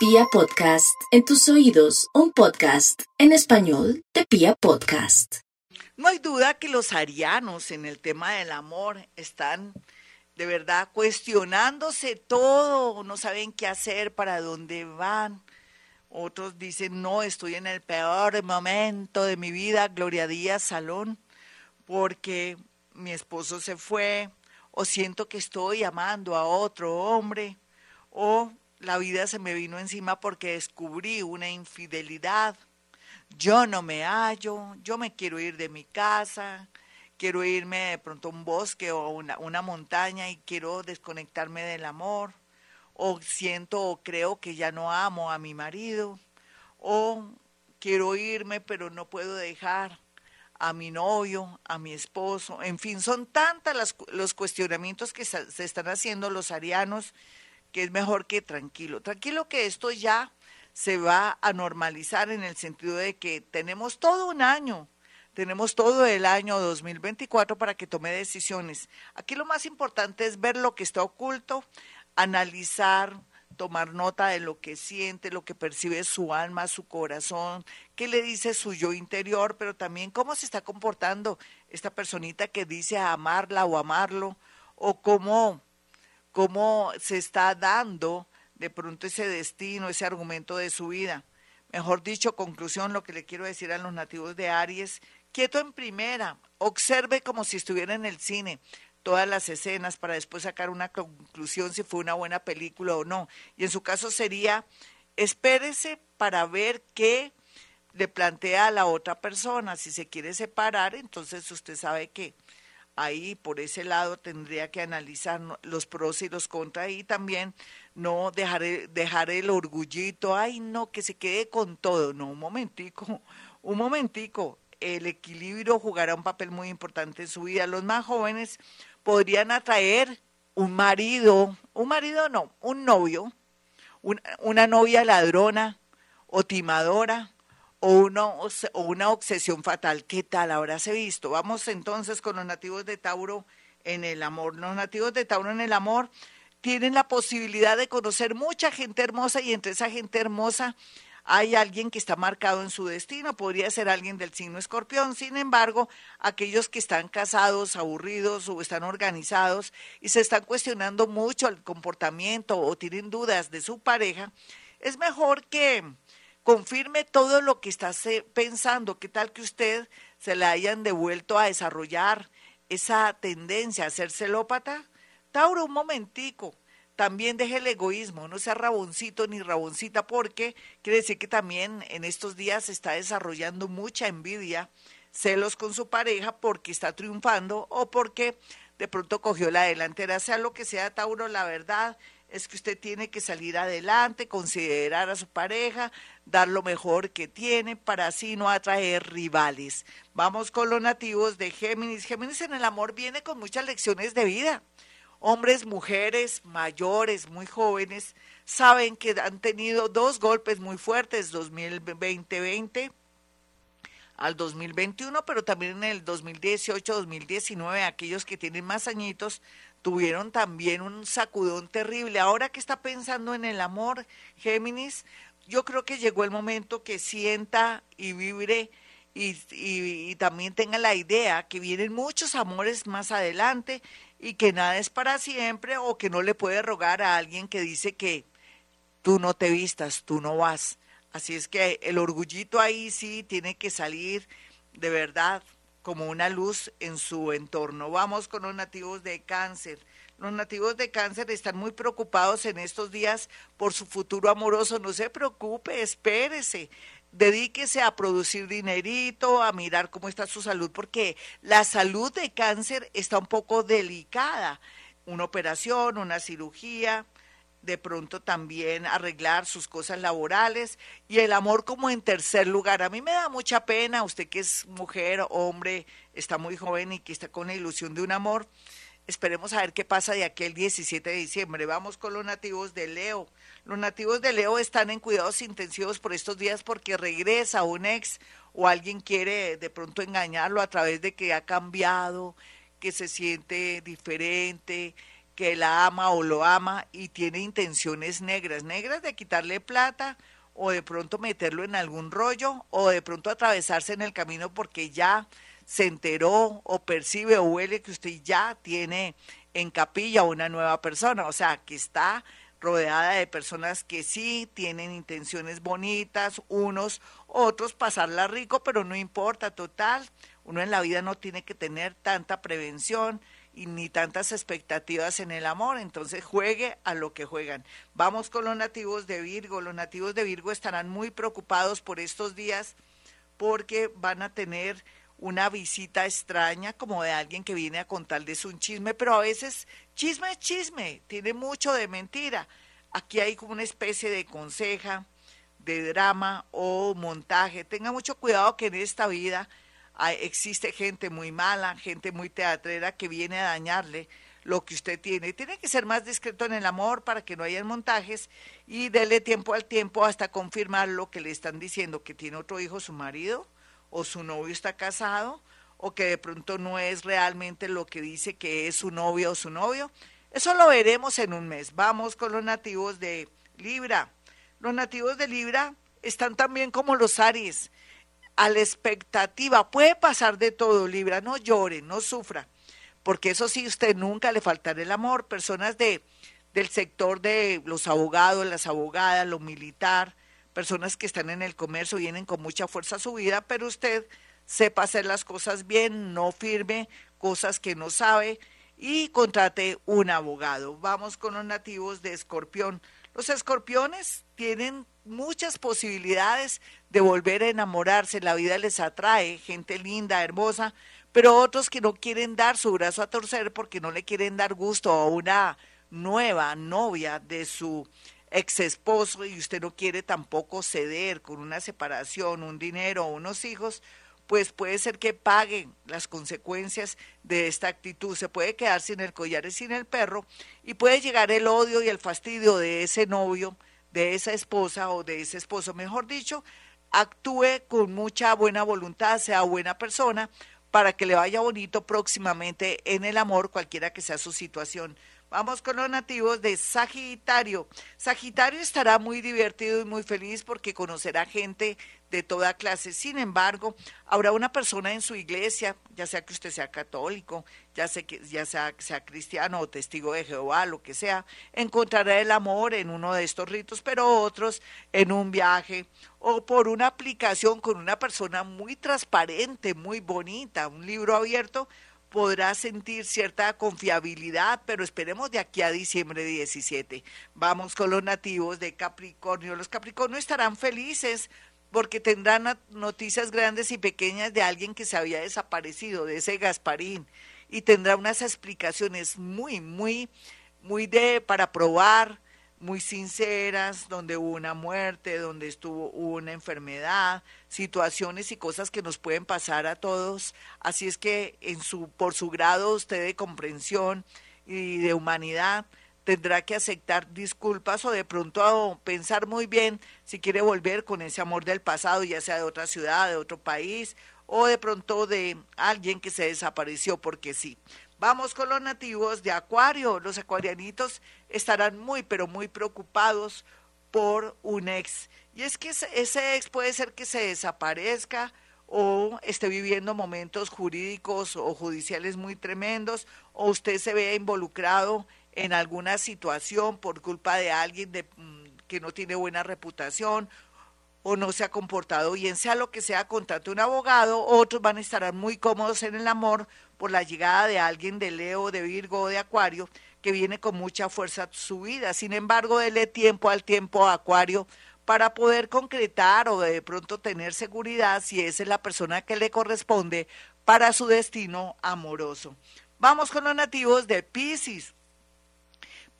Pia Podcast, en tus oídos, un podcast en español de Pia Podcast. No hay duda que los arianos en el tema del amor están de verdad cuestionándose todo, no saben qué hacer, para dónde van. Otros dicen, no, estoy en el peor momento de mi vida, Gloria Díaz Salón, porque mi esposo se fue, o siento que estoy amando a otro hombre, o la vida se me vino encima porque descubrí una infidelidad. Yo no me hallo, yo me quiero ir de mi casa, quiero irme de pronto a un bosque o una, una montaña y quiero desconectarme del amor, o siento o creo que ya no amo a mi marido, o quiero irme pero no puedo dejar a mi novio, a mi esposo, en fin, son tantas los cuestionamientos que se están haciendo los arianos que es mejor que tranquilo. Tranquilo que esto ya se va a normalizar en el sentido de que tenemos todo un año, tenemos todo el año 2024 para que tome decisiones. Aquí lo más importante es ver lo que está oculto, analizar, tomar nota de lo que siente, lo que percibe su alma, su corazón, qué le dice su yo interior, pero también cómo se está comportando esta personita que dice amarla o amarlo, o cómo cómo se está dando de pronto ese destino, ese argumento de su vida. Mejor dicho, conclusión, lo que le quiero decir a los nativos de Aries, quieto en primera, observe como si estuviera en el cine todas las escenas para después sacar una conclusión si fue una buena película o no. Y en su caso sería, espérese para ver qué le plantea a la otra persona. Si se quiere separar, entonces usted sabe que ahí por ese lado tendría que analizar los pros y los contras y también no dejar, dejar el orgullito, ay no, que se quede con todo, no, un momentico, un momentico, el equilibrio jugará un papel muy importante en su vida. Los más jóvenes podrían atraer un marido, un marido no, un novio, una novia ladrona o timadora, o una, obsesión fatal. ¿Qué tal habráse visto? Vamos entonces con los nativos de Tauro en el amor. Los nativos de Tauro en el amor tienen la posibilidad de conocer mucha gente hermosa y entre esa gente hermosa hay alguien que está marcado en su destino, podría ser alguien del signo escorpión. Sin embargo, aquellos que están casados, aburridos o están organizados y se están cuestionando mucho el comportamiento o tienen dudas de su pareja, es mejor que confirme todo lo que está pensando. ¿Qué tal que usted se le hayan devuelto a desarrollar esa tendencia a ser celópata? Tauro, un momentico. También deje el egoísmo, no sea raboncito ni raboncita, porque quiere decir que también en estos días se está desarrollando mucha envidia, celos con su pareja porque está triunfando o porque de pronto cogió la delantera, sea lo que sea, Tauro, la verdad es que usted tiene que salir adelante, considerar a su pareja, dar lo mejor que tiene para así no atraer rivales. Vamos con los nativos de Géminis. Géminis en el amor viene con muchas lecciones de vida. Hombres, mujeres, mayores, muy jóvenes, saben que han tenido dos golpes muy fuertes, 2020 al 2021, pero también en el 2018, 2019, aquellos que tienen más añitos tuvieron también un sacudón terrible. Ahora que está pensando en el amor, Géminis, yo creo que llegó el momento que sienta y vibre y, y, también tenga la idea que vienen muchos amores más adelante y que nada es para siempre o que no le puede rogar a alguien que dice que tú no te vistas, tú no vas. Así es que el orgullito ahí sí tiene que salir de verdad como una luz en su entorno. Vamos con los nativos de cáncer. Los nativos de cáncer están muy preocupados en estos días por su futuro amoroso. No se preocupe, espérese. Dedíquese a producir dinerito, a mirar cómo está su salud, porque la salud de cáncer está un poco delicada. Una operación, una cirugía, de pronto también arreglar sus cosas laborales y el amor como en tercer lugar. A mí me da mucha pena, usted que es mujer, hombre, está muy joven y que está con la ilusión de un amor. Esperemos a ver qué pasa de aquí el 17 de diciembre. Vamos con los nativos de Leo. Los nativos de Leo están en cuidados intensivos por estos días porque regresa un ex o alguien quiere de pronto engañarlo a través de que ha cambiado, que se siente diferente, que la ama o lo ama y tiene intenciones negras, negras de quitarle plata o de pronto meterlo en algún rollo o de pronto atravesarse en el camino porque ya se enteró o percibe o huele que usted ya tiene en capilla una nueva persona, o sea, que está rodeada de personas que sí tienen intenciones bonitas, unos, otros pasarla rico, pero no importa, total, uno en la vida no tiene que tener tanta prevención y ni tantas expectativas en el amor, entonces juegue a lo que juegan. Vamos con los nativos de Virgo, los nativos de Virgo estarán muy preocupados por estos días porque van a tener una visita extraña como de alguien que viene a contarles un chisme, pero a veces chisme es chisme, tiene mucho de mentira. Aquí hay como una especie de conseja, de drama o montaje. Tenga mucho cuidado que en esta vida existe gente muy mala, gente muy teatrera que viene a dañarle lo que usted tiene. Tiene que ser más discreto en el amor para que no haya montajes y dele tiempo al tiempo hasta confirmar lo que le están diciendo, que tiene otro hijo su marido o su novio está casado o que de pronto no es realmente lo que dice que es su novio o su novio. Eso lo veremos en un mes. Vamos con los nativos de Libra. Los nativos de Libra están también como los Aries, a la expectativa. Puede pasar de todo, Libra, no llore, no sufra, porque eso sí, usted nunca le faltará el amor. Personas de, del sector de los abogados, las abogadas, lo militar, personas que están en el comercio, vienen con mucha fuerza a su vida, pero usted sepa hacer las cosas bien, no firme cosas que no sabe y contrate un abogado. Vamos con los nativos de Escorpión. Los escorpiones tienen muchas posibilidades de volver a enamorarse, la vida les atrae, gente linda, hermosa, pero otros que no quieren dar su brazo a torcer porque no le quieren dar gusto a una nueva novia de su ex esposo y usted no quiere tampoco ceder con una separación, un dinero unos hijos, pues puede ser que paguen las consecuencias de esta actitud. Se puede quedar sin el collar y sin el perro y puede llegar el odio y el fastidio de ese novio, de esa esposa o de ese esposo, mejor dicho, actúe con mucha buena voluntad, sea buena persona, para que le vaya bonito próximamente en el amor, cualquiera que sea su situación. Vamos con los nativos de Sagitario. Sagitario estará muy divertido y muy feliz porque conocerá gente de toda clase. Sin embargo, habrá una persona en su iglesia, ya sea que usted sea católico, ya sea que ya sea, sea cristiano o testigo de Jehová, lo que sea, encontrará el amor en uno de estos ritos, pero otros en un viaje o por una aplicación con una persona muy transparente, muy bonita, un libro abierto podrá sentir cierta confiabilidad, pero esperemos de aquí a diciembre 17. Vamos con los nativos de Capricornio. Los Capricornio estarán felices porque tendrán noticias grandes y pequeñas de alguien que se había desaparecido, de ese Gasparín, y tendrá unas explicaciones muy, muy, muy de para probar muy sinceras, donde hubo una muerte, donde estuvo una enfermedad, situaciones y cosas que nos pueden pasar a todos. Así es que en su, por su grado usted de comprensión y de humanidad tendrá que aceptar disculpas o de pronto pensar muy bien si quiere volver con ese amor del pasado, ya sea de otra ciudad, de otro país o de pronto de alguien que se desapareció porque sí. Vamos con los nativos de Acuario. Los acuarianitos estarán muy, pero muy preocupados por un ex. Y es que ese ex puede ser que se desaparezca o esté viviendo momentos jurídicos o judiciales muy tremendos, o usted se vea involucrado en alguna situación por culpa de alguien mm, que no tiene buena reputación o no se ha comportado bien, sea lo que sea, contrate un abogado, otros van a estar muy cómodos en el amor por la llegada de alguien de Leo, de Virgo o de Acuario, que viene con mucha fuerza a su vida. Sin embargo, dele tiempo al tiempo a Acuario para poder concretar o de pronto tener seguridad si esa es la persona que le corresponde para su destino amoroso. Vamos con los nativos de Pisces.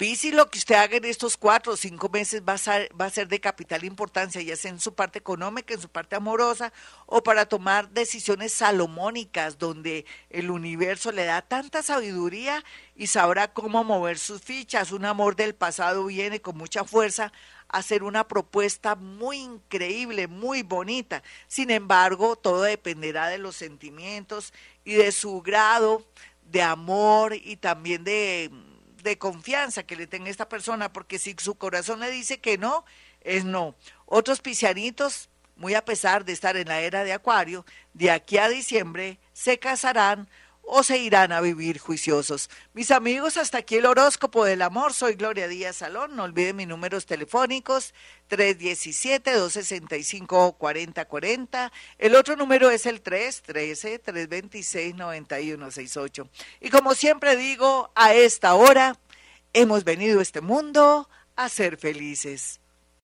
Piscis, lo que usted haga en estos cuatro o cinco meses va a, ser, va a ser de capital importancia, ya sea en su parte económica, en su parte amorosa, o para tomar decisiones salomónicas, donde el universo le da tanta sabiduría y sabrá cómo mover sus fichas. Un amor del pasado viene con mucha fuerza a hacer una propuesta muy increíble, muy bonita. Sin embargo, todo dependerá de los sentimientos y de su grado de amor y también de de confianza que le tenga esta persona, porque si su corazón le dice que no, es no. Otros piscianitos, muy a pesar de estar en la era de Acuario, de aquí a diciembre se casarán o se irán a vivir juiciosos. Mis amigos, hasta aquí el horóscopo del amor. Soy Gloria Díaz Salón. No olviden mis números telefónicos 317-265-4040. El otro número es el 313-326-9168. Y como siempre digo, a esta hora hemos venido a este mundo a ser felices.